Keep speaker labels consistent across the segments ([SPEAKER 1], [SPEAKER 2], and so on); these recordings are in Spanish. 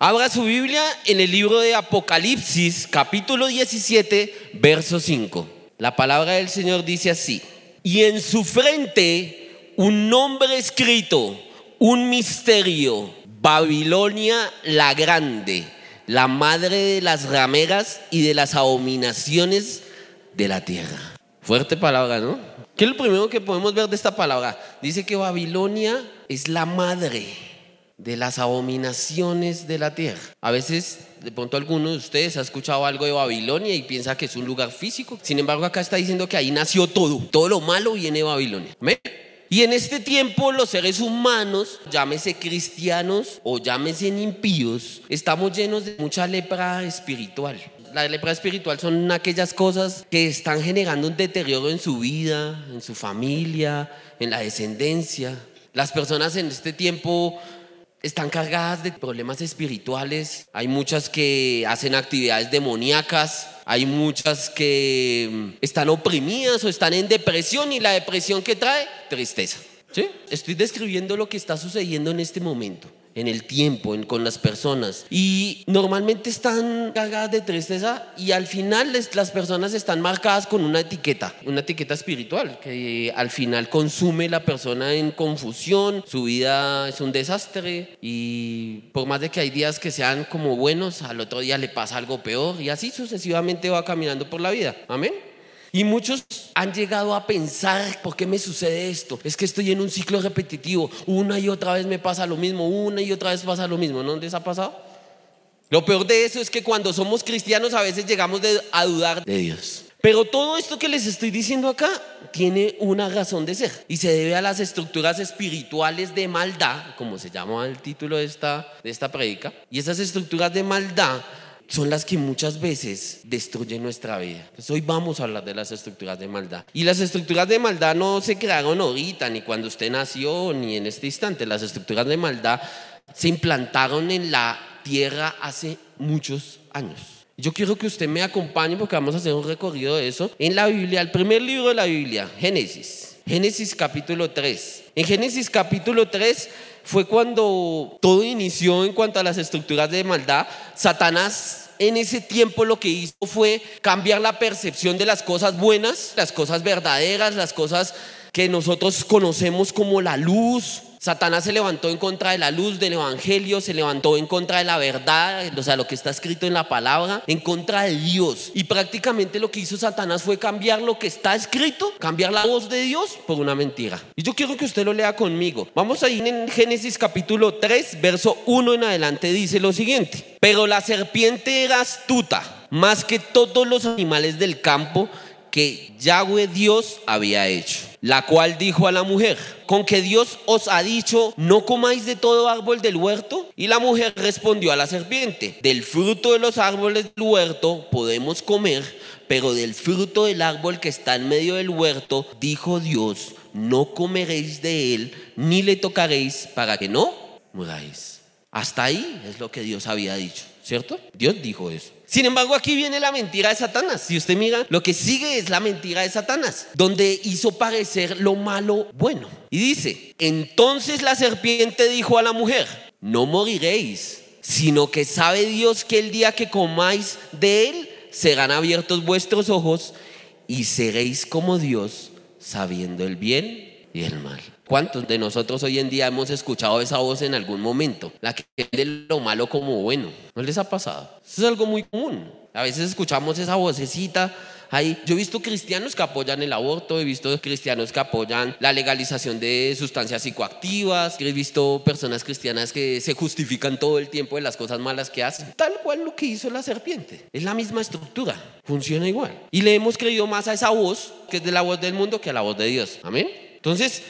[SPEAKER 1] Abra su Biblia en el libro de Apocalipsis, capítulo 17, verso 5. La palabra del Señor dice así, y en su frente un nombre escrito, un misterio, Babilonia la grande, la madre de las rameras y de las abominaciones de la tierra. Fuerte palabra, ¿no? ¿Qué es lo primero que podemos ver de esta palabra? Dice que Babilonia es la madre de las abominaciones de la tierra. A veces, de pronto alguno de ustedes ha escuchado algo de Babilonia y piensa que es un lugar físico. Sin embargo, acá está diciendo que ahí nació todo. Todo lo malo viene de Babilonia. Y en este tiempo los seres humanos, llámese cristianos o llámese impíos, estamos llenos de mucha lepra espiritual. La lepra espiritual son aquellas cosas que están generando un deterioro en su vida, en su familia, en la descendencia. Las personas en este tiempo están cargadas de problemas espirituales. Hay muchas que hacen actividades demoníacas. Hay muchas que mm, están oprimidas o están en depresión y la depresión que trae tristeza. ¿Sí? Estoy describiendo lo que está sucediendo en este momento en el tiempo, con las personas. Y normalmente están cargadas de tristeza y al final las personas están marcadas con una etiqueta, una etiqueta espiritual, que al final consume la persona en confusión, su vida es un desastre y por más de que hay días que sean como buenos, al otro día le pasa algo peor y así sucesivamente va caminando por la vida. Amén. Y muchos han llegado a pensar, ¿por qué me sucede esto? Es que estoy en un ciclo repetitivo. Una y otra vez me pasa lo mismo, una y otra vez pasa lo mismo. ¿No les ha pasado? Lo peor de eso es que cuando somos cristianos a veces llegamos a dudar de Dios. Pero todo esto que les estoy diciendo acá tiene una razón de ser y se debe a las estructuras espirituales de maldad, como se llama el título de esta, de esta predica. Y esas estructuras de maldad son las que muchas veces destruyen nuestra vida. Entonces hoy vamos a hablar de las estructuras de maldad. Y las estructuras de maldad no se crearon ahorita, ni cuando usted nació, ni en este instante. Las estructuras de maldad se implantaron en la tierra hace muchos años. Yo quiero que usted me acompañe porque vamos a hacer un recorrido de eso en la Biblia, el primer libro de la Biblia, Génesis. Génesis capítulo 3. En Génesis capítulo 3 fue cuando todo inició en cuanto a las estructuras de maldad. Satanás en ese tiempo lo que hizo fue cambiar la percepción de las cosas buenas, las cosas verdaderas, las cosas que nosotros conocemos como la luz, Satanás se levantó en contra de la luz del Evangelio, se levantó en contra de la verdad, o sea, lo que está escrito en la palabra, en contra de Dios. Y prácticamente lo que hizo Satanás fue cambiar lo que está escrito, cambiar la voz de Dios por una mentira. Y yo quiero que usted lo lea conmigo. Vamos a ir en Génesis capítulo 3, verso 1 en adelante, dice lo siguiente. Pero la serpiente era astuta, más que todos los animales del campo que Yahweh Dios había hecho la cual dijo a la mujer, con que Dios os ha dicho, no comáis de todo árbol del huerto. Y la mujer respondió a la serpiente, del fruto de los árboles del huerto podemos comer, pero del fruto del árbol que está en medio del huerto, dijo Dios, no comeréis de él, ni le tocaréis para que no muráis. Hasta ahí es lo que Dios había dicho, ¿cierto? Dios dijo eso. Sin embargo, aquí viene la mentira de Satanás. Si usted mira, lo que sigue es la mentira de Satanás, donde hizo parecer lo malo bueno. Y dice, entonces la serpiente dijo a la mujer, no moriréis, sino que sabe Dios que el día que comáis de él, serán abiertos vuestros ojos y seréis como Dios, sabiendo el bien y el mal. ¿Cuántos de nosotros hoy en día hemos escuchado esa voz en algún momento? La que ve lo malo como bueno. ¿No les ha pasado? Eso es algo muy común. A veces escuchamos esa vocecita ahí. Yo he visto cristianos que apoyan el aborto, he visto cristianos que apoyan la legalización de sustancias psicoactivas, he visto personas cristianas que se justifican todo el tiempo de las cosas malas que hacen. Tal cual lo que hizo la serpiente. Es la misma estructura, funciona igual. Y le hemos creído más a esa voz, que es de la voz del mundo, que a la voz de Dios. Amén. Entonces,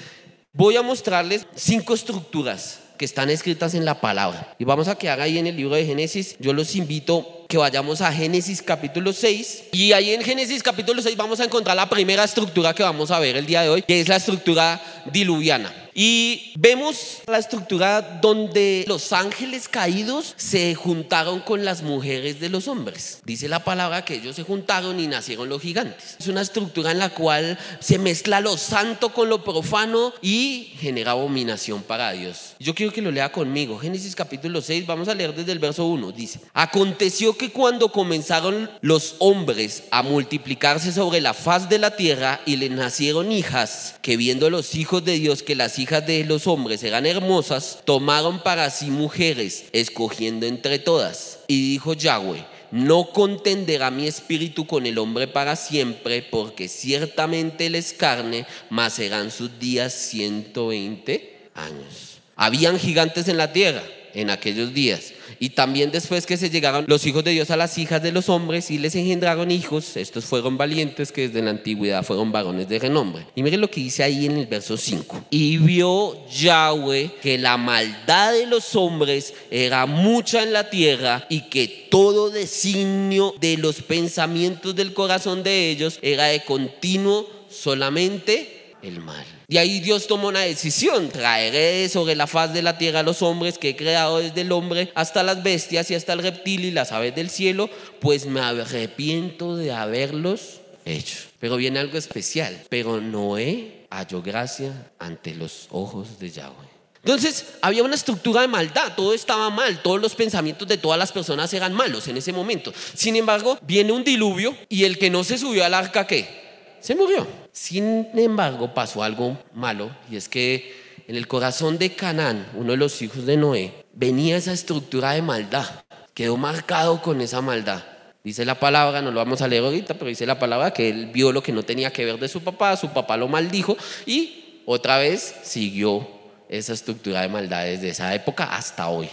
[SPEAKER 1] Voy a mostrarles cinco estructuras que están escritas en la palabra. Y vamos a quedar ahí en el libro de Génesis. Yo los invito que vayamos a Génesis capítulo 6. Y ahí en Génesis capítulo 6 vamos a encontrar la primera estructura que vamos a ver el día de hoy, que es la estructura diluviana. Y vemos la estructura donde los ángeles caídos se juntaron con las mujeres de los hombres. Dice la palabra que ellos se juntaron y nacieron los gigantes. Es una estructura en la cual se mezcla lo santo con lo profano y genera abominación para Dios. Yo quiero que lo lea conmigo. Génesis capítulo 6, vamos a leer desde el verso 1. Dice, aconteció que cuando comenzaron los hombres a multiplicarse sobre la faz de la tierra y les nacieron hijas, que viendo los hijos de Dios que las hijas de los hombres eran hermosas, tomaron para sí mujeres, escogiendo entre todas. Y dijo Yahweh, no contenderá mi espíritu con el hombre para siempre, porque ciertamente él es carne, mas serán sus días 120 años. Habían gigantes en la tierra en aquellos días. Y también después que se llegaron los hijos de Dios a las hijas de los hombres y les engendraron hijos, estos fueron valientes que desde la antigüedad fueron varones de renombre. Y miren lo que dice ahí en el verso 5. Y vio Yahweh que la maldad de los hombres era mucha en la tierra y que todo designio de los pensamientos del corazón de ellos era de continuo solamente el mal. Y ahí Dios tomó una decisión, traeré sobre la faz de la tierra a los hombres que he creado desde el hombre hasta las bestias y hasta el reptil y las aves del cielo, pues me arrepiento de haberlos hecho. Pero viene algo especial, pero Noé halló gracia ante los ojos de Yahweh. Entonces había una estructura de maldad, todo estaba mal, todos los pensamientos de todas las personas eran malos en ese momento. Sin embargo, viene un diluvio y el que no se subió al arca, ¿qué? Se murió. Sin embargo, pasó algo malo y es que en el corazón de Canaán, uno de los hijos de Noé, venía esa estructura de maldad. Quedó marcado con esa maldad. Dice la palabra, no lo vamos a leer ahorita, pero dice la palabra que él vio lo que no tenía que ver de su papá, su papá lo maldijo y otra vez siguió esa estructura de maldad desde esa época hasta hoy.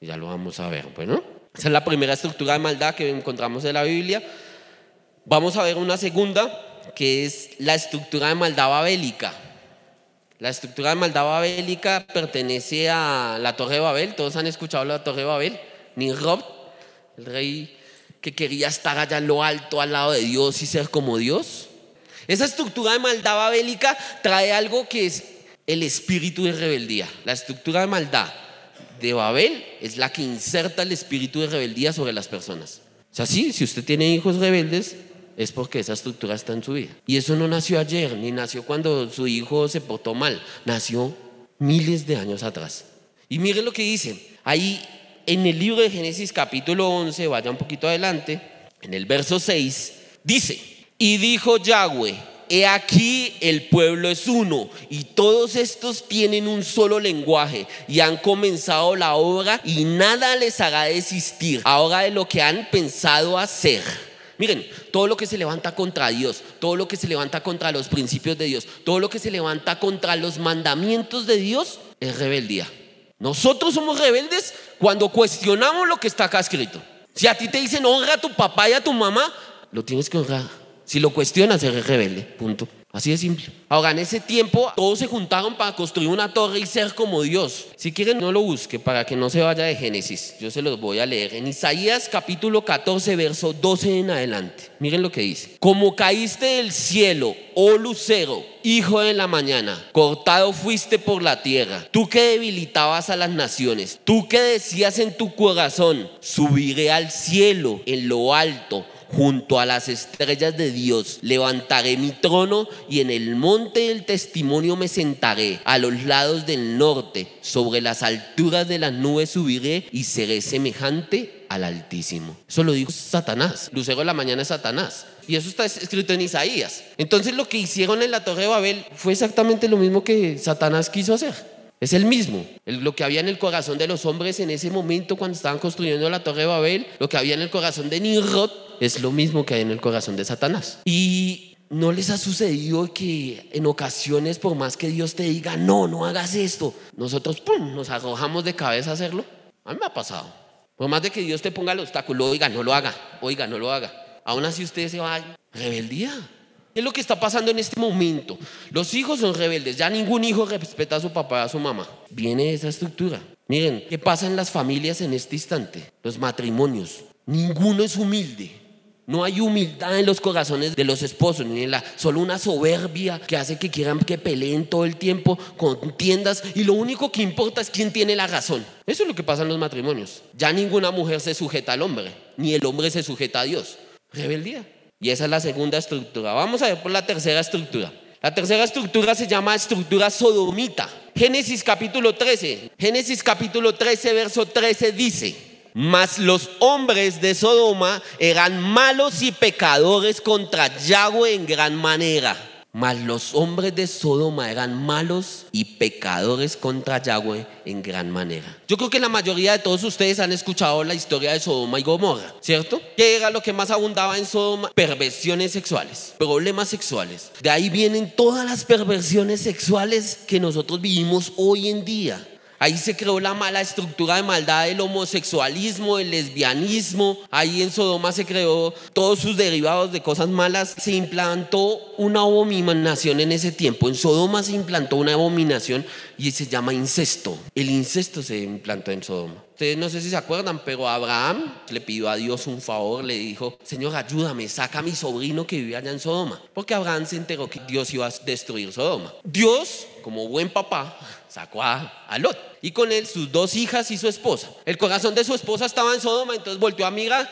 [SPEAKER 1] ya lo vamos a ver. Bueno, esa es la primera estructura de maldad que encontramos en la Biblia. Vamos a ver una segunda que es la estructura de maldad babélica. La estructura de maldad babélica pertenece a la Torre de Babel. Todos han escuchado la Torre de Babel. Nimrod, el rey que quería estar allá en lo alto al lado de Dios y ser como Dios. Esa estructura de maldad babélica trae algo que es el espíritu de rebeldía. La estructura de maldad de Babel es la que inserta el espíritu de rebeldía sobre las personas. O sea, sí, si usted tiene hijos rebeldes, es porque esa estructura está en su vida. Y eso no nació ayer, ni nació cuando su hijo se portó mal, nació miles de años atrás. Y miren lo que dice, ahí en el libro de Génesis capítulo 11, vaya un poquito adelante, en el verso 6, dice, y dijo Yahweh, he aquí el pueblo es uno y todos estos tienen un solo lenguaje y han comenzado la obra y nada les hará desistir ahora de lo que han pensado hacer. Miren, todo lo que se levanta contra Dios, todo lo que se levanta contra los principios de Dios, todo lo que se levanta contra los mandamientos de Dios es rebeldía. Nosotros somos rebeldes cuando cuestionamos lo que está acá escrito. Si a ti te dicen honra a tu papá y a tu mamá, lo tienes que honrar. Si lo cuestionas, eres rebelde. Punto. Así de simple. Ahora, en ese tiempo, todos se juntaron para construir una torre y ser como Dios. Si quieren, no lo busque para que no se vaya de Génesis. Yo se los voy a leer. En Isaías capítulo 14, verso 12 en adelante. Miren lo que dice. Como caíste del cielo, oh lucero, hijo de la mañana, cortado fuiste por la tierra. Tú que debilitabas a las naciones. Tú que decías en tu corazón, subiré al cielo en lo alto junto a las estrellas de Dios. Levantaré mi trono y en el monte del testimonio me sentaré. A los lados del norte, sobre las alturas de las nubes subiré y seré semejante al Altísimo. Eso lo dijo Satanás. Lucero de la mañana Satanás. Y eso está escrito en Isaías. Entonces lo que hicieron en la Torre de Babel fue exactamente lo mismo que Satanás quiso hacer. Es el mismo. Lo que había en el corazón de los hombres en ese momento cuando estaban construyendo la Torre de Babel, lo que había en el corazón de Nimrod, es lo mismo que hay en el corazón de Satanás. Y no les ha sucedido que en ocasiones, por más que Dios te diga, no, no hagas esto, nosotros ¡pum! nos arrojamos de cabeza a hacerlo. A mí me ha pasado. Por más de que Dios te ponga el obstáculo, oiga, no lo haga, oiga, no lo haga. Aún así usted se va, rebeldía. ¿Qué es lo que está pasando en este momento? Los hijos son rebeldes, ya ningún hijo respeta a su papá, a su mamá. Viene esa estructura. Miren, ¿qué pasa en las familias en este instante? Los matrimonios. Ninguno es humilde. No hay humildad en los corazones de los esposos, ni en la, solo una soberbia que hace que quieran que peleen todo el tiempo, contiendas, y lo único que importa es quién tiene la razón. Eso es lo que pasa en los matrimonios. Ya ninguna mujer se sujeta al hombre, ni el hombre se sujeta a Dios. Rebeldía. Y esa es la segunda estructura. Vamos a ver por la tercera estructura. La tercera estructura se llama estructura sodomita. Génesis capítulo 13. Génesis capítulo 13, verso 13 dice, mas los hombres de Sodoma eran malos y pecadores contra Yahweh en gran manera. Mas los hombres de Sodoma eran malos y pecadores contra Yahweh en gran manera. Yo creo que la mayoría de todos ustedes han escuchado la historia de Sodoma y Gomorra, ¿cierto? ¿Qué era lo que más abundaba en Sodoma? Perversiones sexuales, problemas sexuales. De ahí vienen todas las perversiones sexuales que nosotros vivimos hoy en día. Ahí se creó la mala estructura de maldad del homosexualismo, el lesbianismo. Ahí en Sodoma se creó todos sus derivados de cosas malas. Se implantó una abominación en ese tiempo. En Sodoma se implantó una abominación y se llama incesto. El incesto se implantó en Sodoma. Ustedes no sé si se acuerdan, pero Abraham le pidió a Dios un favor, le dijo, Señor, ayúdame, saca a mi sobrino que vive allá en Sodoma. Porque Abraham se enteró que Dios iba a destruir Sodoma. Dios, como buen papá, sacó a, Lot y con él sus dos hijas y su esposa. El corazón de su esposa estaba en Sodoma, entonces volvió a mirar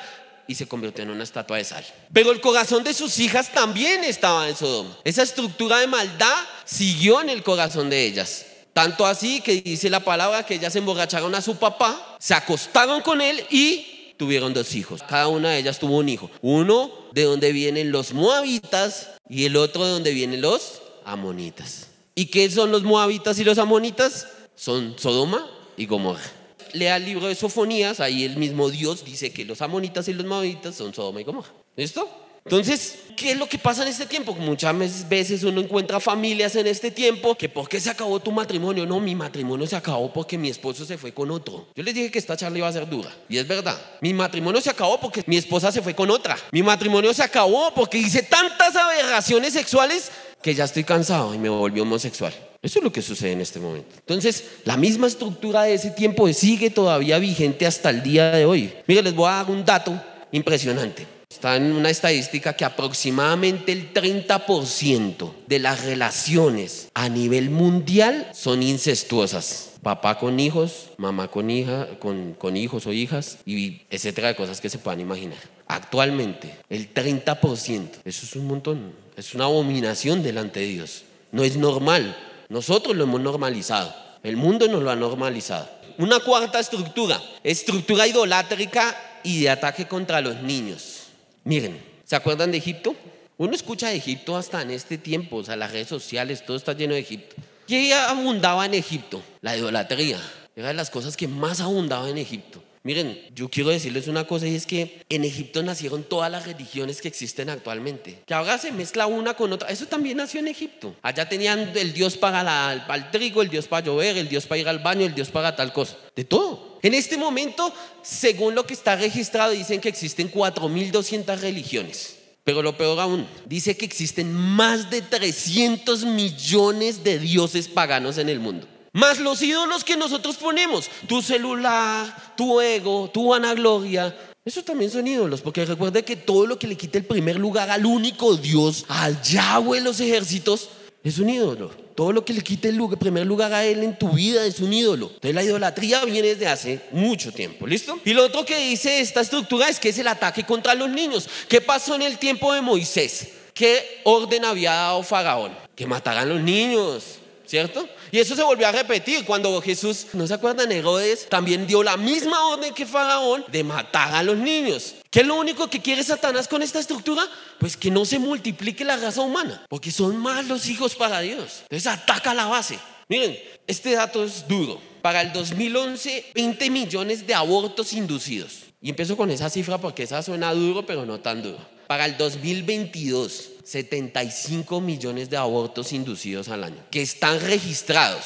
[SPEAKER 1] y se convirtió en una estatua de sal. Pero el corazón de sus hijas también estaba en Sodoma. Esa estructura de maldad siguió en el corazón de ellas. Tanto así que dice la palabra que ellas emborracharon a su papá, se acostaron con él y tuvieron dos hijos. Cada una de ellas tuvo un hijo. Uno de donde vienen los moabitas y el otro de donde vienen los amonitas. ¿Y qué son los moabitas y los amonitas? Son Sodoma y Gomorra. Lea el libro de Sofonías, ahí el mismo Dios dice que los amonitas y los moabitas son Sodoma y Gomorra. ¿Listo? Entonces, ¿qué es lo que pasa en este tiempo? Muchas veces uno encuentra familias en este tiempo que ¿por qué se acabó tu matrimonio? No, mi matrimonio se acabó porque mi esposo se fue con otro. Yo les dije que esta charla iba a ser dura y es verdad. Mi matrimonio se acabó porque mi esposa se fue con otra. Mi matrimonio se acabó porque hice tantas aberraciones sexuales que ya estoy cansado y me volví homosexual. Eso es lo que sucede en este momento. Entonces, la misma estructura de ese tiempo sigue todavía vigente hasta el día de hoy. Mire, les voy a dar un dato impresionante. Está en una estadística que aproximadamente el 30% de las relaciones a nivel mundial son incestuosas. Papá con hijos, mamá con, hija, con, con hijos o hijas, y etcétera de cosas que se puedan imaginar. Actualmente, el 30%, eso es un montón. Es una abominación delante de Dios. No es normal. Nosotros lo hemos normalizado. El mundo nos lo ha normalizado. Una cuarta estructura, estructura idolátrica y de ataque contra los niños. Miren, ¿se acuerdan de Egipto? Uno escucha de Egipto hasta en este tiempo, o sea, las redes sociales, todo está lleno de Egipto. ¿Qué abundaba en Egipto? La idolatría. Era de las cosas que más abundaba en Egipto. Miren, yo quiero decirles una cosa y es que en Egipto nacieron todas las religiones que existen actualmente. Que ahora se mezcla una con otra. Eso también nació en Egipto. Allá tenían el dios para, el trigo, el dios para llover, el dios para ir al baño, el dios para tal cosa. De todo. En este momento, según lo que está registrado, dicen que existen 4.200 religiones. Pero lo peor aún, dice que existen más de 300 millones de dioses paganos en el mundo. Más los ídolos que nosotros ponemos, tu celular, tu ego, tu vanagloria, esos también son ídolos, porque recuerde que todo lo que le quite el primer lugar al único Dios, al Yahweh los ejércitos, es un ídolo. Todo lo que le quite el primer lugar a Él en tu vida es un ídolo. Entonces la idolatría viene desde hace mucho tiempo, ¿listo? Y lo otro que dice esta estructura es que es el ataque contra los niños. ¿Qué pasó en el tiempo de Moisés? ¿Qué orden había dado Faraón? Que mataran los niños. ¿Cierto? Y eso se volvió a repetir cuando Jesús, ¿no se acuerdan? Herodes también dio la misma orden que Faraón de matar a los niños. ¿Qué es lo único que quiere Satanás con esta estructura? Pues que no se multiplique la raza humana, porque son más los hijos para Dios. Entonces ataca la base. Miren, este dato es duro. Para el 2011, 20 millones de abortos inducidos. Y empiezo con esa cifra porque esa suena duro, pero no tan duro. Para el 2022, 75 millones de abortos inducidos al año, que están registrados.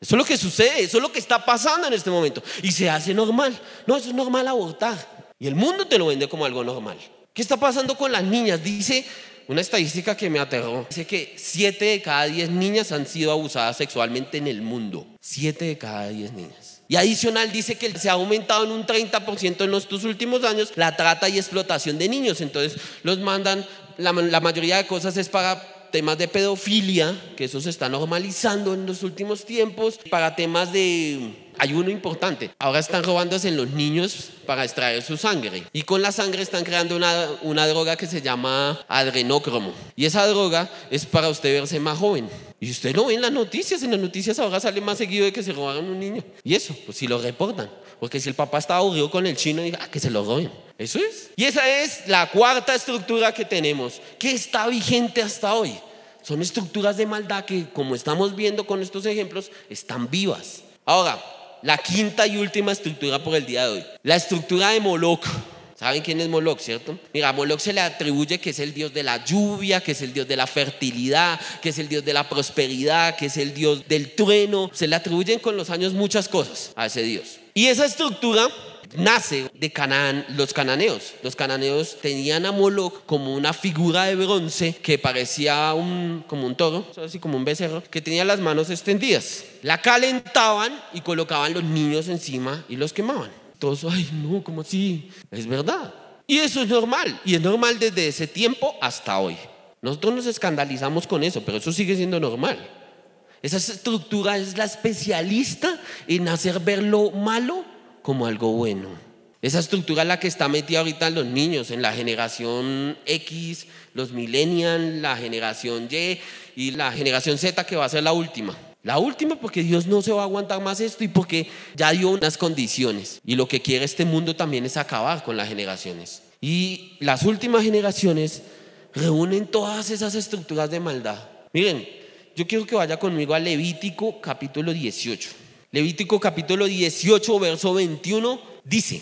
[SPEAKER 1] Eso es lo que sucede, eso es lo que está pasando en este momento. Y se hace normal. No, eso es normal abortar. Y el mundo te lo vende como algo normal. ¿Qué está pasando con las niñas? Dice una estadística que me aterró. Dice que 7 de cada 10 niñas han sido abusadas sexualmente en el mundo. 7 de cada 10 niñas. Y adicional dice que se ha aumentado en un 30% en estos últimos años la trata y explotación de niños. Entonces los mandan, la, mayoría de cosas es para temas de pedofilia, que eso se está normalizando en los últimos tiempos, para temas de hay uno importante. Ahora están robándose en los niños para extraer su sangre. Y con la sangre están creando una, una droga que se llama adrenócromo. Y esa droga es para usted verse más joven. Y usted no ve en las noticias. En las noticias ahora sale más seguido de que se robaron un niño. Y eso, pues si lo reportan. Porque si el papá está aburrido con el chino, diga, ah, que se lo roben. Eso es. Y esa es la cuarta estructura que tenemos, que está vigente hasta hoy. Son estructuras de maldad que, como estamos viendo con estos ejemplos, están vivas. Ahora, la quinta y última estructura por el día de hoy. La estructura de Moloch. ¿Saben quién es Moloch, cierto? Mira, a Moloch se le atribuye que es el dios de la lluvia, que es el dios de la fertilidad, que es el dios de la prosperidad, que es el dios del trueno. Se le atribuyen con los años muchas cosas a ese dios. Y esa estructura nace de Canaán, los cananeos. Los cananeos tenían a Moloch como una figura de bronce que parecía un, como un toro, así como un becerro, que tenía las manos extendidas. La calentaban y colocaban los niños encima y los quemaban. Todos, ay, no, ¿cómo así? Es verdad. Y eso es normal. Y es normal desde ese tiempo hasta hoy. Nosotros nos escandalizamos con eso, pero eso sigue siendo normal. Esa estructura es la especialista en hacer ver lo malo como algo bueno. Esa estructura es la que está metida ahorita en los niños, en la generación X, los millennials, la generación Y y la generación Z que va a ser la última. La última porque Dios no se va a aguantar más esto y porque ya dio unas condiciones. Y lo que quiere este mundo también es acabar con las generaciones. Y las últimas generaciones reúnen todas esas estructuras de maldad. Miren, yo quiero que vaya conmigo a Levítico capítulo 18. Levítico capítulo 18, verso 21 dice,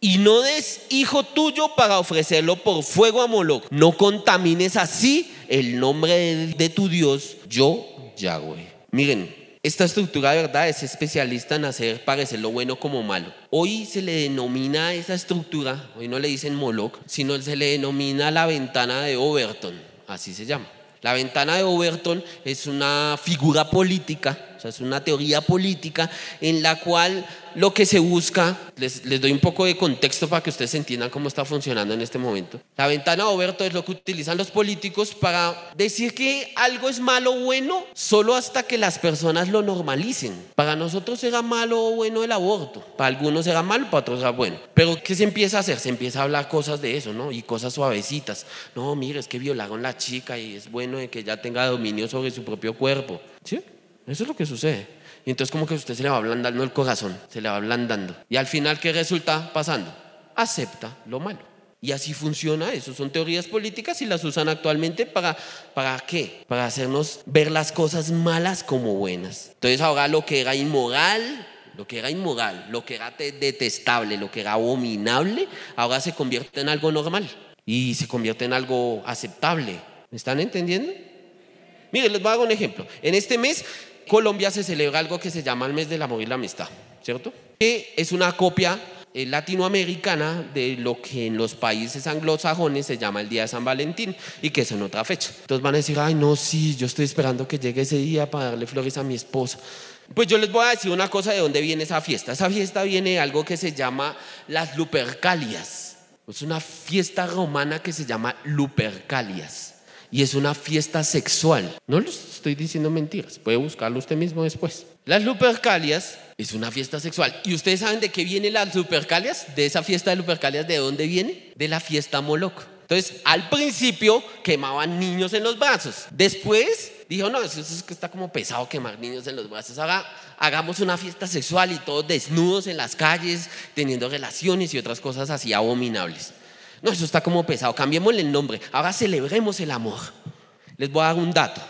[SPEAKER 1] y no des hijo tuyo para ofrecerlo por fuego a Moloch. No contamines así el nombre de, tu Dios, yo Yahweh. Miren, esta estructura de verdad es especialista en hacer parecer lo bueno como malo. Hoy se le denomina esa estructura, hoy no le dicen Moloch, sino se le denomina la ventana de Overton, así se llama. La ventana de Overton es una figura política es una teoría política en la cual lo que se busca, les, les, doy un poco de contexto para que ustedes entiendan cómo está funcionando en este momento. La ventana Oberto es lo que utilizan los políticos para decir que algo es malo o bueno solo hasta que las personas lo normalicen. Para nosotros será malo o bueno el aborto, para algunos será malo, para otros será bueno. Pero ¿qué se empieza a hacer? Se empieza a hablar cosas de eso, ¿no? Y cosas suavecitas. No, mire, es que violaron a la chica y es bueno que ella tenga dominio sobre su propio cuerpo. ¿Sí? Eso es lo que sucede. Y entonces como que usted se le va ablandando el corazón, se le va ablandando. Y al final, ¿qué resulta pasando? Acepta lo malo. Y así funciona eso. Son teorías políticas y las usan actualmente para, ¿para qué? Para hacernos ver las cosas malas como buenas. Entonces ahora lo que era inmoral, lo que era inmoral, lo que era detestable, lo que era abominable, ahora se convierte en algo normal y se convierte en algo aceptable. ¿Me están entendiendo? Mire, les voy a dar un ejemplo. En este mes Colombia se celebra algo que se llama el mes del amor y la amistad, ¿cierto? Que es una copia eh, latinoamericana de lo que en los países anglosajones se llama el Día de San Valentín y que es en otra fecha. Entonces van a decir, ay, no, sí, yo estoy esperando que llegue ese día para darle flores a mi esposa. Pues yo les voy a decir una cosa de dónde viene esa fiesta. Esa fiesta viene de algo que se llama las Lupercalias. Es una fiesta romana que se llama Lupercalias y es una fiesta sexual. No les estoy diciendo mentiras, puede buscarlo usted mismo después. Las Lupercalias es una fiesta sexual. ¿Y ustedes saben de qué viene las Lupercalias? De esa fiesta de Lupercalias, ¿de dónde viene? De la fiesta Moloch. Entonces, al principio quemaban niños en los brazos. Después dijo, no, eso es que está como pesado quemar niños en los brazos. Ahora hagamos una fiesta sexual y todos desnudos en las calles, teniendo relaciones y otras cosas así abominables. No, eso está como pesado. Cambiémosle el nombre. Ahora celebremos el amor. Les voy a dar un dato.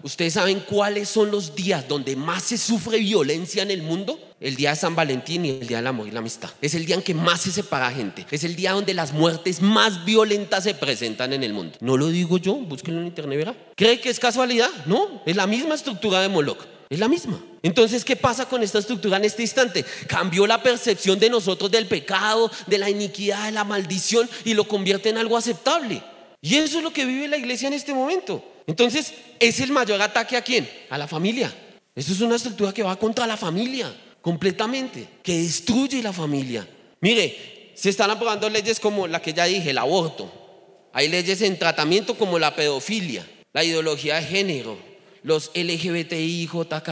[SPEAKER 1] ¿Ustedes saben cuáles son los días donde más se sufre violencia en el mundo? El día de San Valentín y el día del amor y la amistad. Es el día en que más se separa gente. Es el día donde las muertes más violentas se presentan en el mundo. No lo digo yo, búsquenlo en internet, verá. ¿Cree que es casualidad? No, es la misma estructura de Moloch. Es la misma. Entonces, ¿qué pasa con esta estructura en este instante? Cambió la percepción de nosotros del pecado, de la iniquidad, de la maldición y lo convierte en algo aceptable. Y eso es lo que vive la iglesia en este momento. Entonces, ¿es el mayor ataque a quién? A la familia. Eso es una estructura que va contra la familia. completamente, que destruye la familia. Mire, se están aprobando leyes como la que ya dije, el aborto. Hay leyes en tratamiento como la pedofilia, la ideología de género, los LGBTI, JK,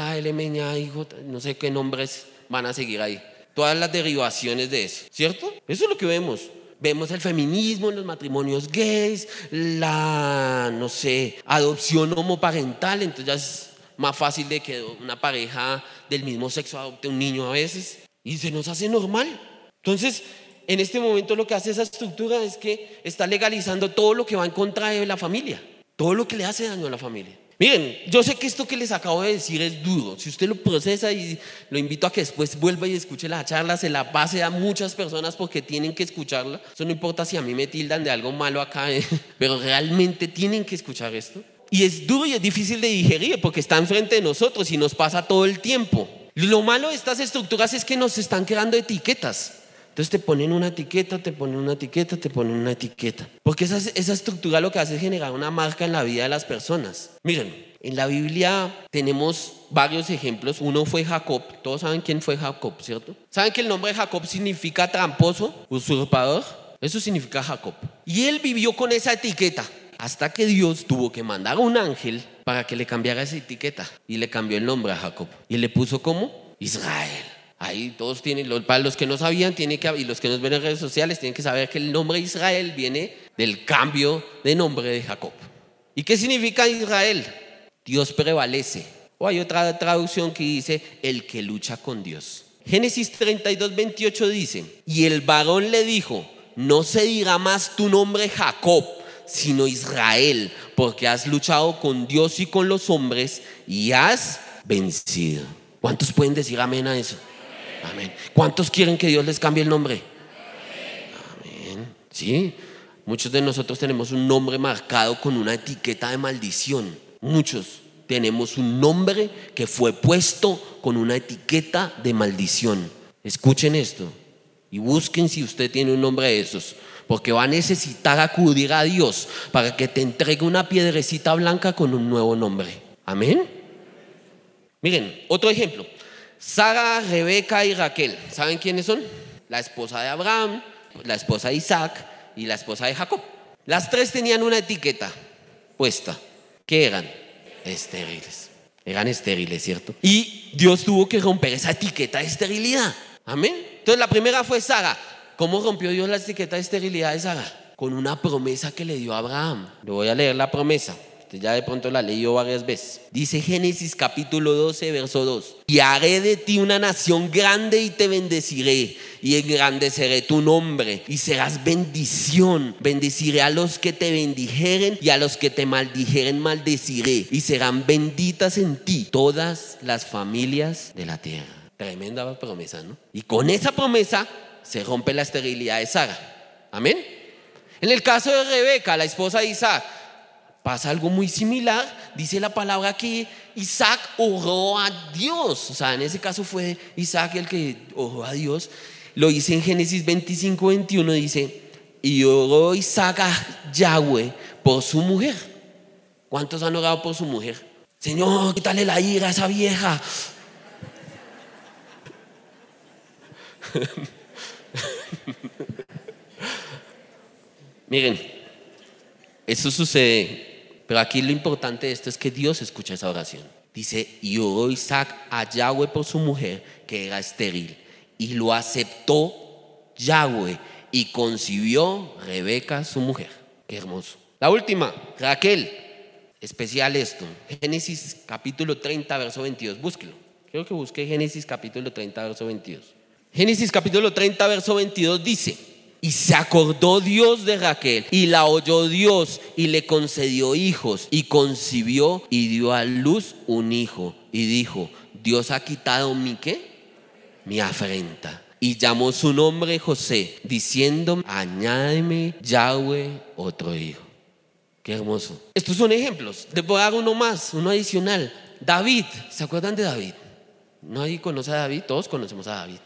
[SPEAKER 1] no sé qué nombres van a seguir ahí. Todas las derivaciones de eso, ¿cierto? Eso es lo que vemos. Vemos el feminismo, los matrimonios gays, la, no sé, adopción homoparental, entonces ya es más fácil de que una pareja del mismo sexo adopte un niño a veces y se nos hace normal. Entonces, en este momento lo que hace esa estructura es que está legalizando todo lo que va en contra de la familia, todo lo que le hace daño a la familia. Miren, yo sé que esto que les acabo de decir es duro. Si usted lo procesa y lo invito a que después vuelva y escuche la charla, se la pase a muchas personas porque tienen que escucharla. Eso no importa si a mí me tildan de algo malo acá, ¿eh? pero realmente tienen que escuchar esto. Y es duro y es difícil de digerir porque está enfrente de nosotros y nos pasa todo el tiempo. Lo malo de estas estructuras es que nos están creando etiquetas. Entonces te ponen una etiqueta, te ponen una etiqueta, te ponen una etiqueta. Porque esa, esa estructura lo que hace es generar una marca en la vida de las personas. Miren, en la Biblia tenemos varios ejemplos. Uno fue Jacob. Todos saben quién fue Jacob, ¿cierto? ¿Saben que el nombre de Jacob significa tramposo, usurpador? Eso significa Jacob. Y él vivió con esa etiqueta hasta que Dios tuvo que mandar a un ángel para que le cambiara esa etiqueta. Y le cambió el nombre a Jacob. Y le puso como Israel. Ahí todos tienen, para los que no sabían tiene que, y los que nos ven en redes sociales tienen que saber que el nombre Israel viene del cambio de nombre de Jacob. ¿Y qué significa Israel? Dios prevalece. O hay otra traducción que dice el que lucha con Dios. Génesis 32, 28 dice, y el varón le dijo, no se dirá más tu nombre Jacob, sino Israel, porque has luchado con Dios y con los hombres y has vencido. ¿Cuántos pueden decir amén a eso? Amén. ¿Cuántos quieren que Dios les cambie el nombre? Amén. Sí. Muchos de nosotros tenemos un nombre marcado con una etiqueta de maldición. Muchos tenemos un nombre que fue puesto con una etiqueta de maldición. Escuchen esto y busquen si usted tiene un nombre de esos, porque va a necesitar acudir a Dios para que te entregue una piedrecita blanca con un nuevo nombre. Amén. Miren, otro ejemplo. Sara, Rebeca y Raquel. ¿Saben quiénes son? La esposa de Abraham, la esposa de Isaac y la esposa de Jacob. Las tres tenían una etiqueta puesta. ¿Qué eran? Estériles. Eran estériles, ¿cierto? Y Dios tuvo que romper esa etiqueta de esterilidad. Amén. Entonces la primera fue Sara. ¿Cómo rompió Dios la etiqueta de esterilidad de Sara? Con una promesa que le dio a Abraham. Le voy a leer la promesa ya de pronto la leído varias veces. Dice Génesis capítulo 12, verso 2. Y haré de ti una nación grande y te bendeciré y engrandeceré tu nombre y serás bendición. Bendeciré a los que te bendijeren y a los que te maldijeren maldeciré y serán benditas en ti todas las familias de la tierra. Tremenda promesa, ¿no? Y con esa promesa se rompe la esterilidad de Sara. Amén. En el caso de Rebeca, la esposa de Isaac, pasa algo muy similar. Dice la palabra que Isaac oró a Dios. O sea, en ese caso fue Isaac el que oró a Dios. Lo dice en Génesis 25, 21, dice, y oró Isaac a Yahweh por su mujer. ¿Cuántos han orado por su mujer? Señor, quítale la ira a esa vieja. Miren, eso sucede pero aquí lo importante de esto es que Dios escucha esa oración. Dice, y oró Isaac a Yahweh por su mujer, que era estéril, y lo aceptó Yahweh, y concibió Rebeca, su mujer. Qué hermoso. La última, Raquel. Especial esto. Génesis capítulo 30, verso 22. Búsquelo. Quiero que busque Génesis capítulo 30, verso 22. Génesis capítulo 30, verso 22 dice, y se acordó Dios de Raquel y la oyó Dios y le concedió hijos y concibió y dio a luz un hijo y dijo, Dios ha quitado mi qué? Mi afrenta. Y llamó su nombre José, diciendo, añádeme Yahweh otro hijo. Qué hermoso. Estos son ejemplos. Te puedo dar uno más, uno adicional. David, ¿se acuerdan de David? Nadie conoce a David, todos conocemos a David,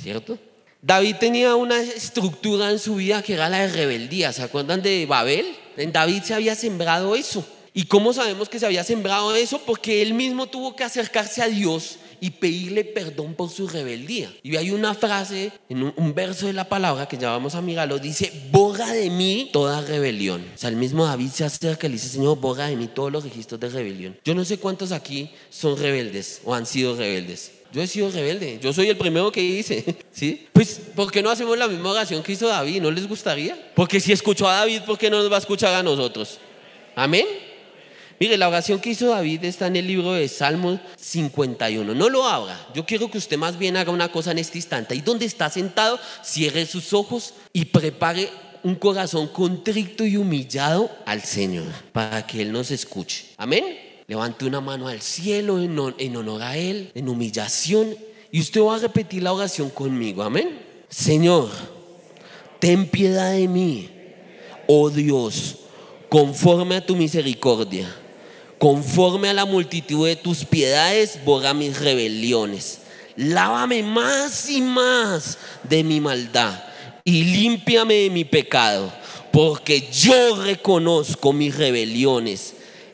[SPEAKER 1] ¿cierto? David tenía una estructura en su vida que era la de rebeldía. ¿Se acuerdan de Babel? En David se había sembrado eso. ¿Y cómo sabemos que se había sembrado eso? Porque él mismo tuvo que acercarse a Dios y pedirle perdón por su rebeldía. Y hay una frase en un, verso de la palabra que ya vamos a mirarlo, dice, borra de mí toda rebelión. O sea, el mismo David se acerca y le dice, Señor, borra de mí todos los registros de rebelión. Yo no sé cuántos aquí son rebeldes o han sido rebeldes. Yo he sido rebelde, yo soy el primero que hice, ¿sí? Pues, ¿por qué no hacemos la misma oración que hizo David? ¿No les gustaría? Porque si escuchó a David, ¿por qué no nos va a escuchar a nosotros? Amén. Mire, la oración que hizo David está en el libro de Salmos 51. No lo abra. Yo quiero que usted más bien haga una cosa en este instante. Ahí donde está sentado, cierre sus ojos y prepare un corazón contrito y humillado al Señor para que Él nos escuche. Amén. Levante una mano al cielo en, honor a Él, en humillación. Y usted va a repetir la oración conmigo. Amén. Señor, ten piedad de mí, oh Dios, conforme a tu misericordia Conforme a la multitud de tus piedades, borra mis rebeliones. Lávame más y más de mi maldad y límpiame de mi pecado, porque yo reconozco mis rebeliones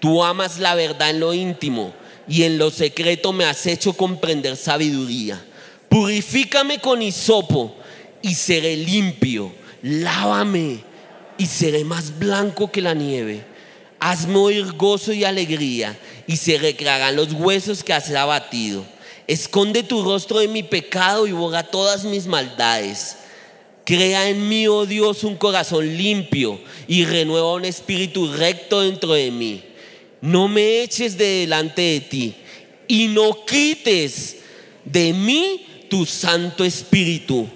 [SPEAKER 1] tú amas la verdad en lo íntimo y en lo secreto me has hecho comprender sabiduría. Purifícame con hisopo y seré limpio. Lávame y seré más blanco que la nieve. Hazme oír gozo y alegría y se recrearán los huesos que has abatido. Esconde tu rostro de mi pecado y borra todas mis maldades. Crea en mí, oh Dios, un corazón limpio y renueva un espíritu recto dentro de mí. No me eches de delante de ti y no quites de mí tu santo espíritu.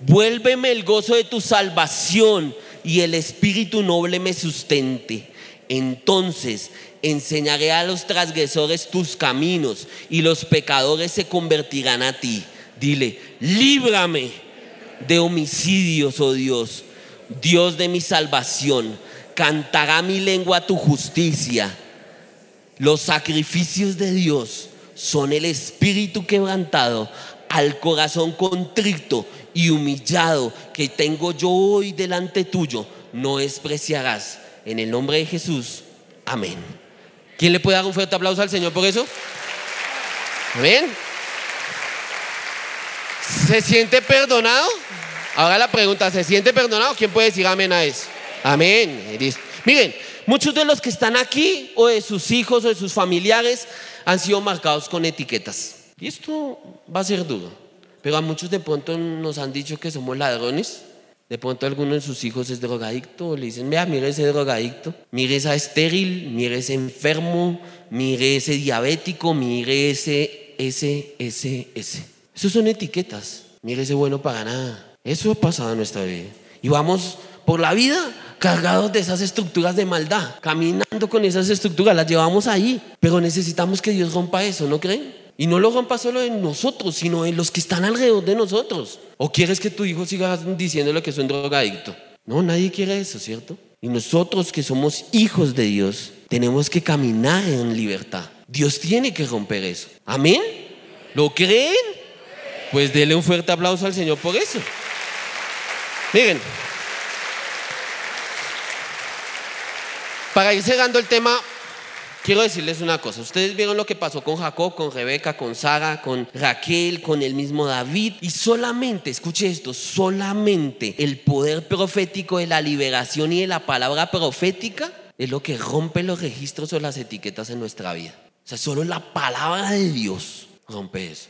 [SPEAKER 1] Vuélveme el gozo de tu salvación y el espíritu noble me sustente. Entonces enseñaré a los transgresores tus caminos y los pecadores se convertirán a ti. Dile, líbrame de homicidios, oh Dios, Dios de mi salvación. Cantará mi lengua tu justicia. Los sacrificios de Dios son el espíritu quebrantado, al corazón contrito y humillado que tengo yo hoy delante tuyo, no despreciarás. En el nombre de Jesús, amén. ¿Quién le puede dar un fuerte aplauso al Señor por eso? Amén. ¿Se siente perdonado? Ahora la pregunta, ¿se siente perdonado? ¿Quién puede decir amén a eso? Amén. Miren, muchos de los que están aquí o de sus hijos o de sus familiares han sido marcados con etiquetas. Y esto va a ser duro. Pero a muchos de pronto nos han dicho que somos ladrones. De pronto alguno de sus hijos es drogadicto. Le dicen, vea, mire ese drogadicto. Mire esa estéril, mire ese enfermo, mire ese diabético, mire ese, ese, ese, ese. Esos son etiquetas. Mire ese bueno para nada. Eso ha pasado en nuestra vida. Y vamos por la vida cargados de esas estructuras de maldad, caminando con esas estructuras, las llevamos ahí, pero necesitamos que Dios rompa eso, ¿no creen? Y no lo rompa solo en nosotros, sino en los que están alrededor de nosotros. ¿O quieres que tu hijo siga diciéndole que es un drogadicto? No, nadie quiere eso, ¿cierto? Y nosotros que somos hijos de Dios, tenemos que caminar en libertad. Dios tiene que romper eso. Amén. ¿Lo creen? Pues denle un fuerte aplauso al Señor por eso. Miren, para ir cerrando el tema, Quiero decirles una cosa, ustedes vieron lo que pasó con Jacob, con Rebeca, con Sara, con Raquel, con el mismo David. Y solamente, escuche esto, solamente el poder profético de la liberación y de la palabra profética es lo que rompe los registros o las etiquetas en nuestra vida. O sea, solo la palabra de Dios rompe eso.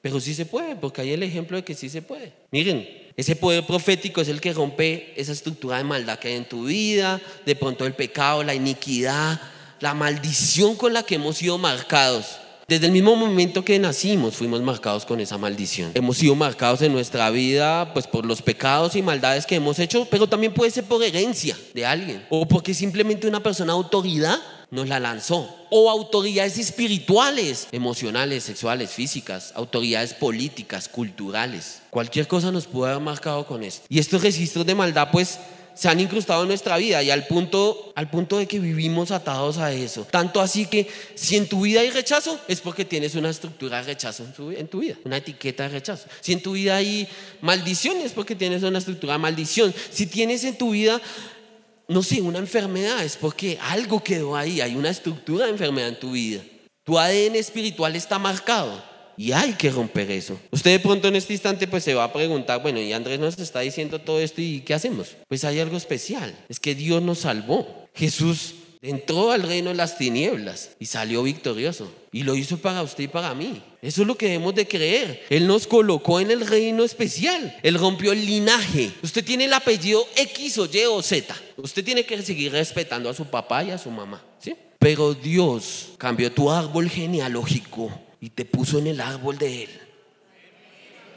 [SPEAKER 1] Pero sí se puede, porque hay el ejemplo de que sí se puede. Miren, ese poder profético es el que rompe esa estructura de maldad que hay en tu vida, de pronto el pecado, la iniquidad, la maldición con la que hemos sido marcados. Desde el mismo momento que nacimos fuimos marcados con esa maldición. Hemos sido marcados en nuestra vida pues por los pecados y maldades que hemos hecho, pero también puede ser por herencia de alguien o porque simplemente una persona autoridad nos la lanzó. O autoridades espirituales, emocionales, sexuales, físicas, autoridades políticas, culturales. Cualquier cosa nos puede haber marcado con esto. Y estos registros de maldad pues se han incrustado en nuestra vida y al punto, al punto de que vivimos atados a eso. Tanto así que si en tu vida hay rechazo, es porque tienes una estructura de rechazo en en tu vida, una etiqueta de rechazo. Si en tu vida hay maldición, es porque tienes una estructura de maldición. Si tienes en tu vida no sé, una enfermedad, es porque algo quedó ahí, hay una estructura de enfermedad en tu vida. Tu ADN espiritual está marcado y hay que romper eso. Usted de pronto en este instante pues se va a preguntar, bueno, y Andrés nos está diciendo todo esto y ¿qué hacemos? Pues hay algo especial, es que Dios nos salvó. Jesús entró al reino de las tinieblas y salió victorioso. Y lo hizo para usted y para mí. Eso es lo que debemos de creer. Él nos colocó en el reino especial. Él rompió el linaje. Usted tiene el apellido X o Y o Z. Usted tiene que seguir respetando a su papá y a su mamá. ¿sí? Pero Dios cambió tu árbol genealógico y te puso en el árbol de Él.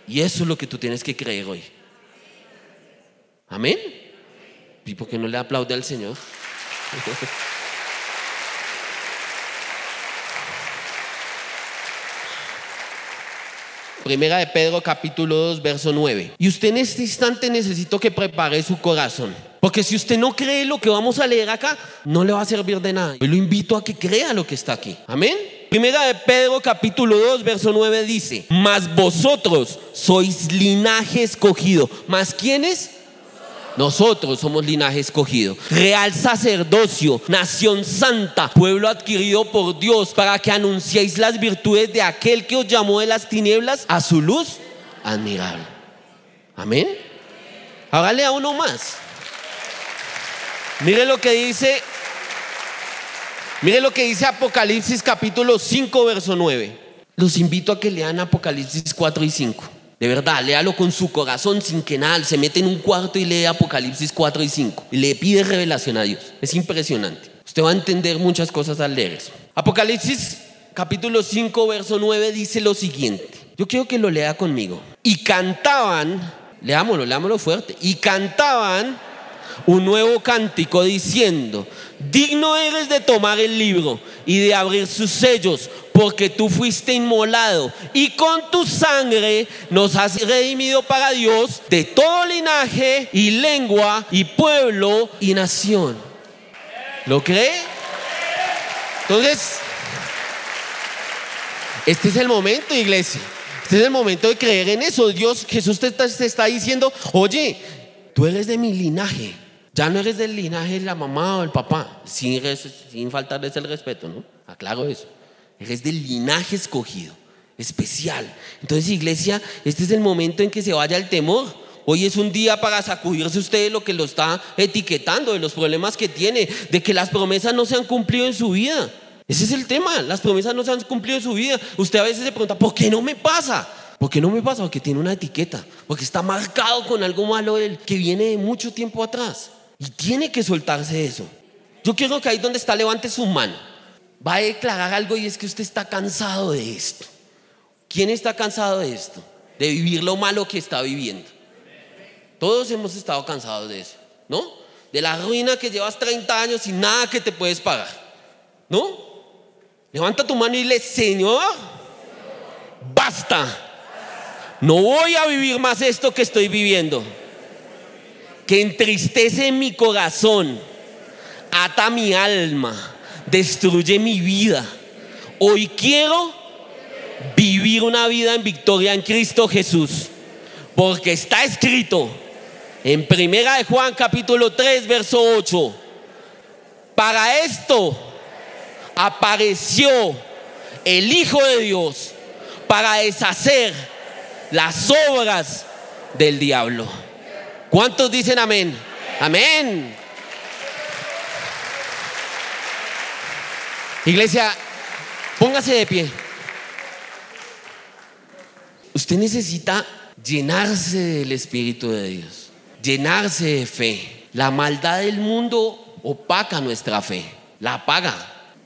[SPEAKER 1] Y eso es lo que tú tienes que creer hoy. Amén. ¿Y por qué no le aplaude al Señor? Primera de Pedro capítulo 2, verso 9. Y usted en este instante necesito que prepare su corazón. Porque si usted no cree lo que vamos a leer acá, no le va a servir de nada. Yo lo invito a que crea lo que está aquí. Amén. Primera de Pedro capítulo 2, verso 9 dice, mas vosotros sois linaje escogido. ¿Más quiénes? Nosotros somos linaje escogido, real sacerdocio, nación santa, pueblo adquirido por Dios para que anunciéis las virtudes de aquel que os llamó de las tinieblas a su luz admirable. Amén. Hágale a uno más. Mire lo que dice, mire lo que dice Apocalipsis capítulo 5, verso 9. Los invito a que lean Apocalipsis 4 y 5. De verdad, léalo con su corazón sin que nada. Se mete en un cuarto y lee Apocalipsis 4 y 5. Y le pide revelación a Dios. Es impresionante. Usted va a entender muchas cosas al leer eso. Apocalipsis capítulo 5, verso 9 dice lo siguiente. Yo quiero que lo lea conmigo. Y cantaban, leámoslo, leámoslo fuerte. Y cantaban un nuevo cántico diciendo, digno eres de tomar el libro y de abrir sus sellos, porque tú fuiste inmolado y con tu sangre nos has redimido para Dios de todo linaje y lengua y pueblo y nación. ¿Lo cree? Entonces, este es el momento, iglesia. Este es el momento de creer en eso. Dios, Jesús te está, te está diciendo, oye, tú eres de mi linaje. Ya no eres del linaje de la mamá o el papá, sin, faltarles el respeto, ¿no? Aclaro eso. Eres del linaje escogido, especial. Entonces, iglesia, este es el momento en que se vaya el temor. Hoy es un día para sacudirse usted de lo que lo está etiquetando, de los problemas que tiene, de que las promesas no se han cumplido en su vida. Ese es el tema, las promesas no se han cumplido en su vida. Usted a veces se pregunta, ¿por qué no me pasa? ¿Por qué no me pasa? Porque tiene una etiqueta, porque está marcado con algo malo que viene de mucho tiempo atrás. Y tiene que soltarse eso. Yo quiero que ahí donde está levante su mano. Va a declarar algo y es que usted está cansado de esto. ¿Quién está cansado de esto? De vivir lo malo que está viviendo. Todos hemos estado cansados de eso, ¿no? De la ruina que llevas 30 años y nada que te puedes pagar, ¿no? Levanta tu mano y dile, Señor, basta. No voy a vivir más esto que estoy viviendo que entristece mi corazón, ata mi alma, destruye mi vida. Hoy quiero vivir una vida en victoria en Cristo Jesús, porque está escrito en Primera de Juan capítulo 3 verso 8. Para esto apareció el Hijo de Dios para deshacer las obras del diablo. ¿Cuántos dicen amén? Amén. Iglesia, póngase de pie. Usted necesita llenarse del Espíritu de Dios, llenarse de fe. La maldad del mundo opaca nuestra fe, la apaga.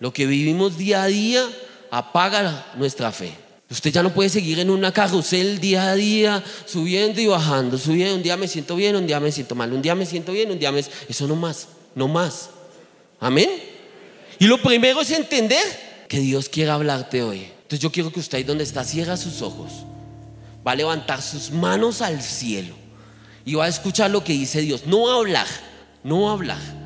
[SPEAKER 1] Lo que vivimos día a día apaga nuestra fe. Usted ya no puede seguir en una carrusel día a día, subiendo y bajando, subiendo. Un día me siento bien, un día me siento mal, un día me siento bien, un día me. Eso no más, no más. Amén. Y lo primero es entender que Dios quiere hablarte hoy. Entonces yo quiero que usted ahí donde está cierra sus ojos. Va a levantar sus manos al cielo y va a escuchar lo que dice Dios. No hablar, no hablar.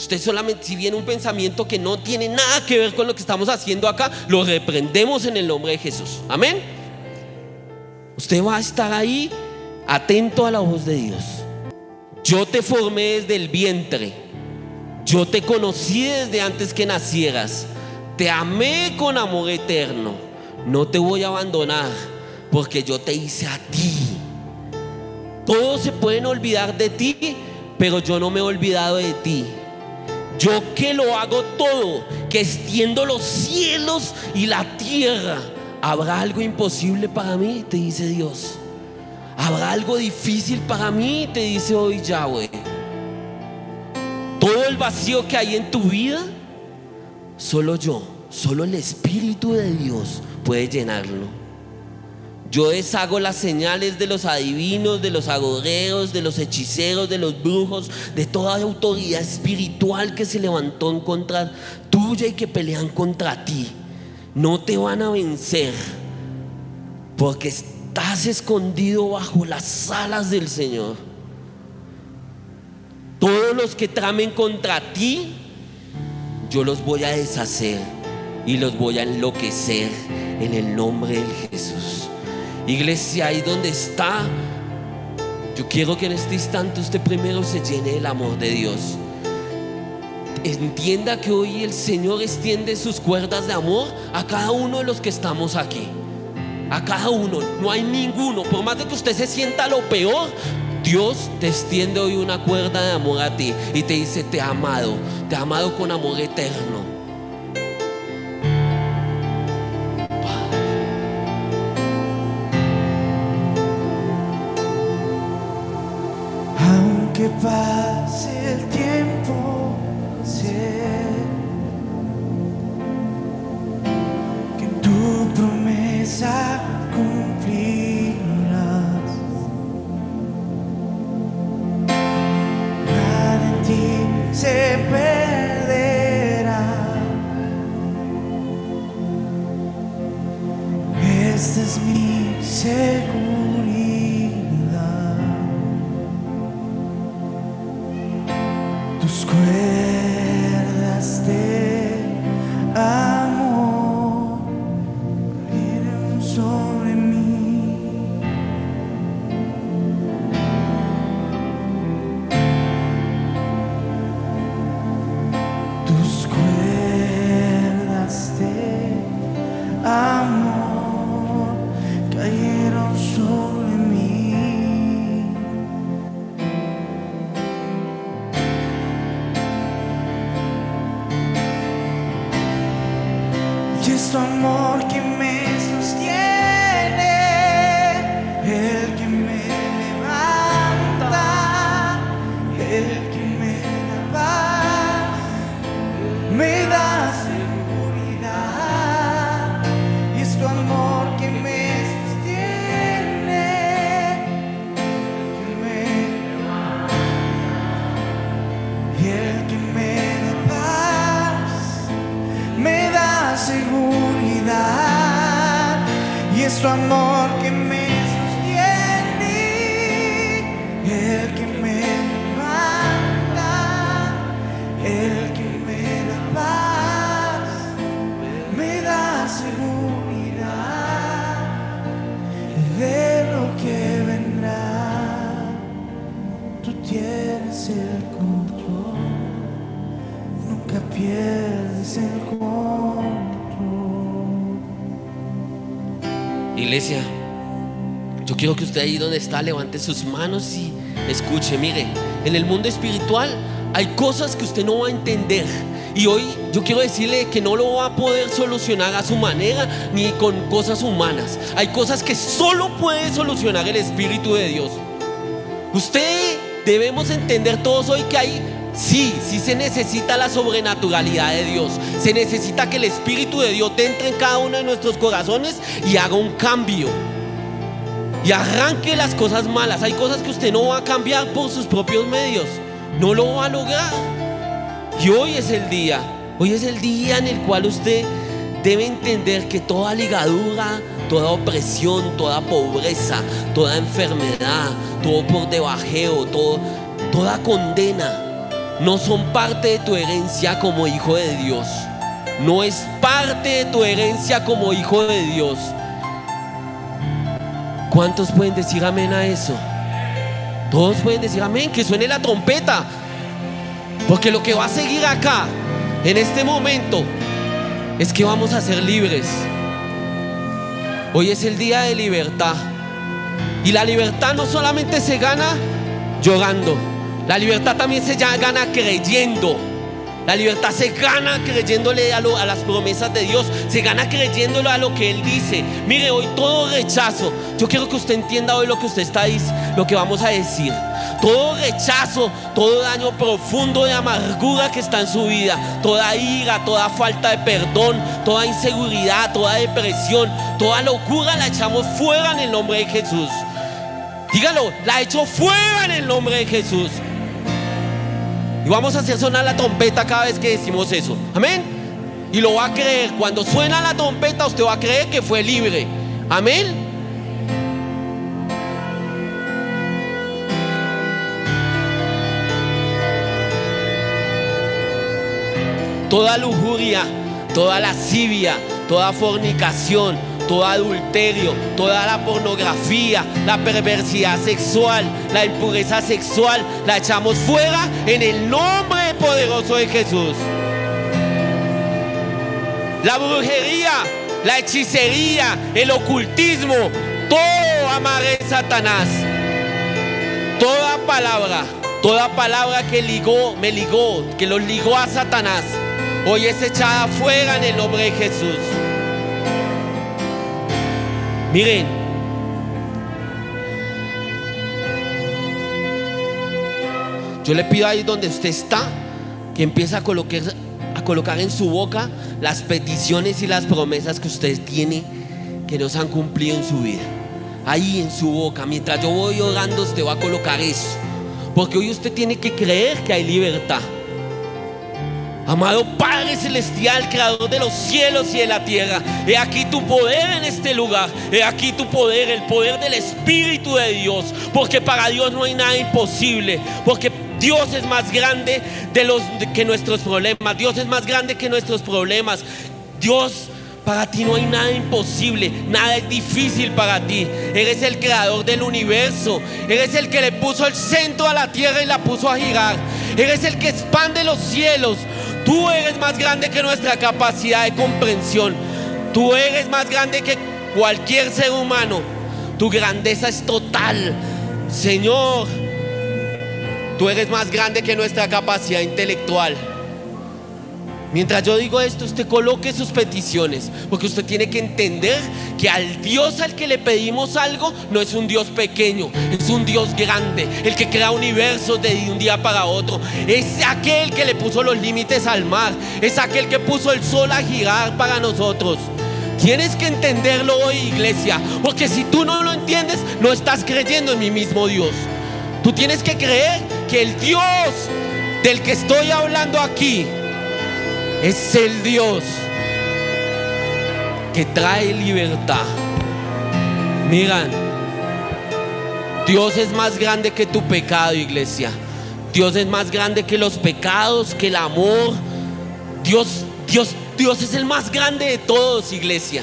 [SPEAKER 1] Usted solamente, si viene un pensamiento que no tiene nada que ver con lo que estamos haciendo acá, lo reprendemos en el nombre de Jesús. Amén. Usted va a estar ahí atento a la voz de Dios. Yo te formé desde el vientre. Yo te conocí desde antes que nacieras. Te amé con amor eterno. No te voy a abandonar porque yo te hice a ti. Todos se pueden olvidar de ti, pero yo no me he olvidado de ti. Yo que lo hago todo, que extiendo los cielos y la tierra. ¿Habrá algo imposible para mí? Te dice Dios. ¿Habrá algo difícil para mí? Te dice hoy Yahweh. Todo el vacío que hay en tu vida, solo yo, solo el Espíritu de Dios puede llenarlo. Yo deshago las señales de los adivinos, de los agoreos, de los hechiceros, de los brujos, de toda autoridad espiritual que se levantó en contra tuya y que pelean contra ti. No te van a vencer porque estás escondido bajo las alas del Señor. Todos los que tramen contra ti, yo los voy a deshacer y los voy a enloquecer en el nombre de Jesús. Iglesia, ahí donde está, yo quiero que en este instante usted primero se llene el amor de Dios. Entienda que hoy el Señor extiende sus cuerdas de amor a cada uno de los que estamos aquí. A cada uno, no hay ninguno. Por más de que usted se sienta lo peor, Dios te extiende hoy una cuerda de amor a ti y te dice, te he amado, te he amado con amor eterno.
[SPEAKER 2] Que
[SPEAKER 1] levante sus manos y escuche. Mire, en el mundo espiritual hay cosas que usted no va a entender. Y hoy yo quiero decirle que no lo va a poder solucionar a su manera ni con cosas humanas. Hay cosas que solo puede solucionar el Espíritu de Dios. Usted debemos entender todos hoy que hay, sí, sí se necesita la sobrenaturalidad de Dios. Se necesita que el Espíritu de Dios entre en cada uno de nuestros corazones y haga un cambio. Y arranque las cosas malas. Hay cosas que usted no va a cambiar por sus propios medios. No lo va a lograr. Y hoy es el día Hoy es el día en el cual usted debe entender que toda ligadura, toda opresión, toda pobreza, toda enfermedad, todo por debajeo, todo, toda condena, no son parte de tu herencia como hijo de Dios. No es parte de tu herencia como hijo de Dios. ¿Cuántos pueden decir amén a eso? Todos pueden decir amén, que suene la trompeta. Porque lo que va a seguir acá, en este momento, es que vamos a ser libres. Hoy es el día de libertad. Y la libertad no solamente se gana llorando. La libertad también se gana creyendo. La libertad se gana creyéndole a, las promesas de Dios, se gana creyéndolo a lo que Él dice. Mire, hoy todo rechazo, yo quiero que usted entienda hoy lo que usted está diciendo, lo que vamos a decir. Todo rechazo, todo daño profundo de amargura que está en su vida, toda ira, toda falta de perdón, toda inseguridad, toda depresión, toda locura la echamos fuera en el nombre de Jesús. Dígalo, la echo fuera en el nombre de Jesús. Vamos a hacer sonar la trompeta cada vez que decimos eso. Amén. Y lo va a creer. Cuando suena la trompeta, usted va a creer que fue libre. Amén. Toda lujuria, toda lascivia, toda fornicación, todo adulterio, toda la pornografía, la perversidad sexual, la impureza sexual, la echamos fuera en el nombre poderoso de Jesús. La brujería, la hechicería, el ocultismo, todo amarre Satanás. Toda palabra, toda palabra que ligó, me ligó, que los ligó a Satanás, hoy es echada fuera en el nombre de Jesús. Miren, yo le pido ahí donde usted está que empiece a colocar, en su boca las peticiones y las promesas que usted tiene que no se han cumplido en su vida. Ahí en su boca, mientras yo voy orando, usted va a colocar eso. Porque hoy usted tiene que creer que hay libertad. Amado Padre Celestial, Creador de los cielos y de la tierra, he aquí tu poder en este lugar, he aquí tu poder, el poder del Espíritu de Dios, porque para Dios no hay nada imposible, porque Dios es más grande de los, que nuestros problemas, Dios es más grande que nuestros problemas, Dios para ti no hay nada imposible, nada es difícil para ti. Eres el creador del universo. Eres el que le puso el centro a la tierra y la puso a girar. Eres el que expande los cielos. Tú eres más grande que nuestra capacidad de comprensión. Tú eres más grande que cualquier ser humano. Tu grandeza es total. Señor, tú eres más grande que nuestra capacidad intelectual. Mientras yo digo esto, usted coloque sus peticiones, porque usted tiene que entender que al Dios al que le pedimos algo no es un Dios pequeño, es un Dios grande, el que crea universos de un día para otro. Es aquel que le puso los límites al mar, es aquel que puso el sol a girar para nosotros. Tienes que entenderlo hoy, iglesia, porque si tú no lo entiendes, no estás creyendo en mi mismo Dios. Tú tienes que creer que el Dios del que estoy hablando aquí, es el Dios que trae libertad. Miran, Dios es más grande que tu pecado, iglesia. Dios es más grande que los pecados, que el amor. Dios, Dios, Dios es el más grande de todos, iglesia.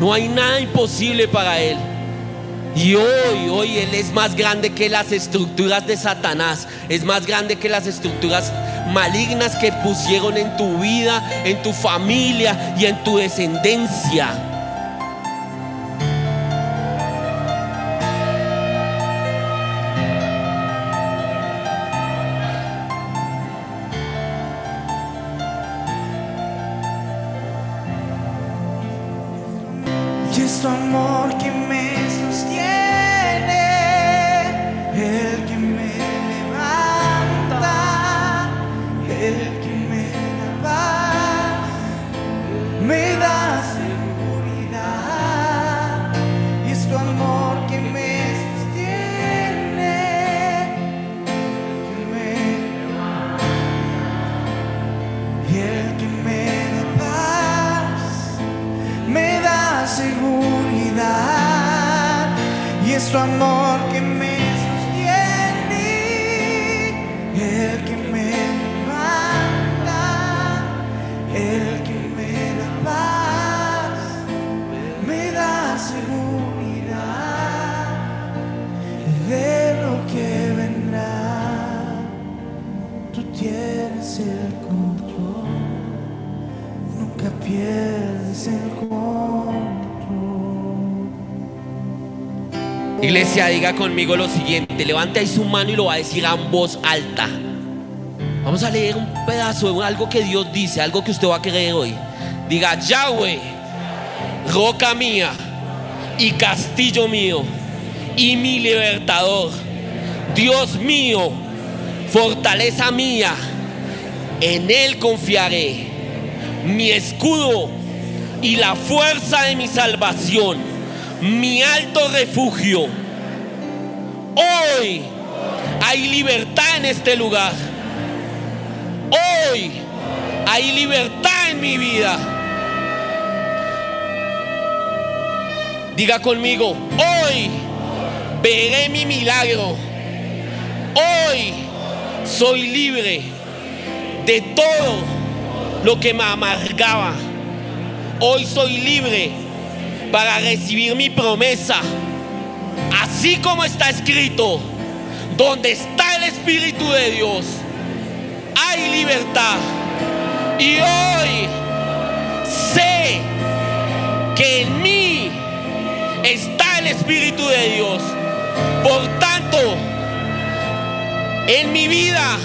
[SPEAKER 1] No hay nada imposible para Él. Y hoy, hoy Él es más grande que las estructuras de Satanás. Es más grande que las estructuras malignas que pusieron en tu vida, en tu familia y en tu descendencia. Conmigo lo siguiente. Levante ahí su mano y lo va a decir a voz alta. Vamos a leer un pedazo de algo que Dios dice, algo que usted va a creer hoy. Diga, Yahweh, roca mía y castillo mío y mi libertador. Dios mío, fortaleza mía, en Él confiaré. Mi escudo y la fuerza de mi salvación mi alto refugio. Hoy hay libertad en este lugar. Hoy hay libertad en mi vida. Diga conmigo, hoy veré mi milagro. Hoy soy libre de todo lo que me amargaba. Hoy soy libre para recibir mi promesa. Así como está escrito, donde está el Espíritu de Dios, hay libertad. Y hoy sé que en mí está el Espíritu de Dios. Por tanto, en mi vida,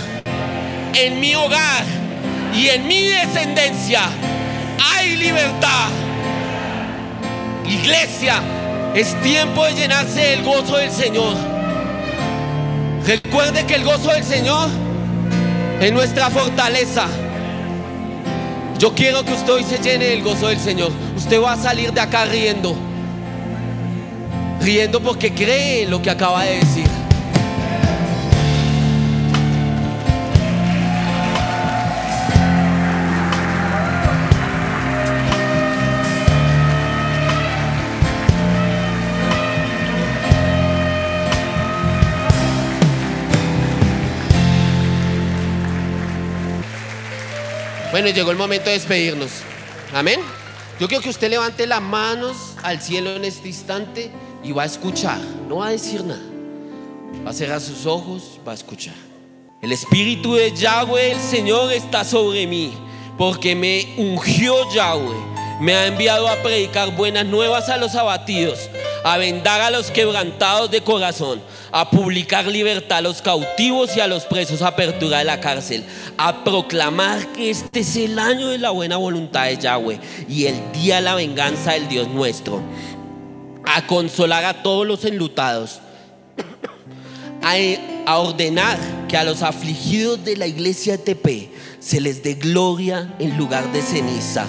[SPEAKER 1] en mi hogar y en mi descendencia hay libertad. Iglesia, es tiempo de llenarse del gozo del Señor. Recuerde que el gozo del Señor es nuestra fortaleza. Yo quiero que usted hoy se llene del gozo del Señor. Usted va a salir de acá riendo. Riendo porque cree lo que acaba de decir. Bueno, llegó el momento de despedirnos. Amén. Yo quiero que usted levante las manos al cielo en este instante y va a escuchar. No va a decir nada. Va a cerrar sus ojos, va a escuchar. El Espíritu de Yahweh, el Señor, está sobre mí, porque me ungió Yahweh. Me ha enviado a predicar buenas nuevas a los abatidos, a vendar a los quebrantados de corazón, a publicar libertad a los cautivos y a los presos, apertura de la cárcel, a proclamar que este es el año de la buena voluntad de Yahweh y el día de la venganza del Dios nuestro, a consolar a todos los enlutados, a, a ordenar que a los afligidos de la iglesia de TP se les dé gloria en lugar de ceniza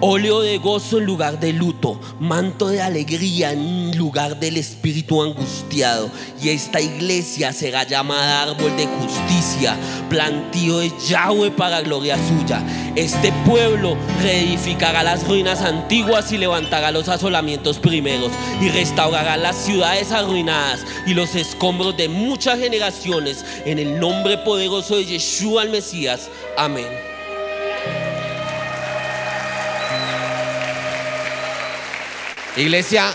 [SPEAKER 1] óleo de gozo en lugar de luto, manto de alegría en lugar del espíritu angustiado. Y esta iglesia será llamada árbol de justicia, plantío de Yahweh para gloria suya. Este pueblo reedificará las ruinas antiguas y levantará los asolamientos primeros y restaurará las ciudades arruinadas y los escombros de muchas generaciones en el nombre poderoso de Yeshua el Mesías. Amén. Iglesia,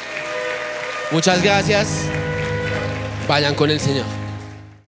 [SPEAKER 1] muchas gracias. Vayan con el Señor.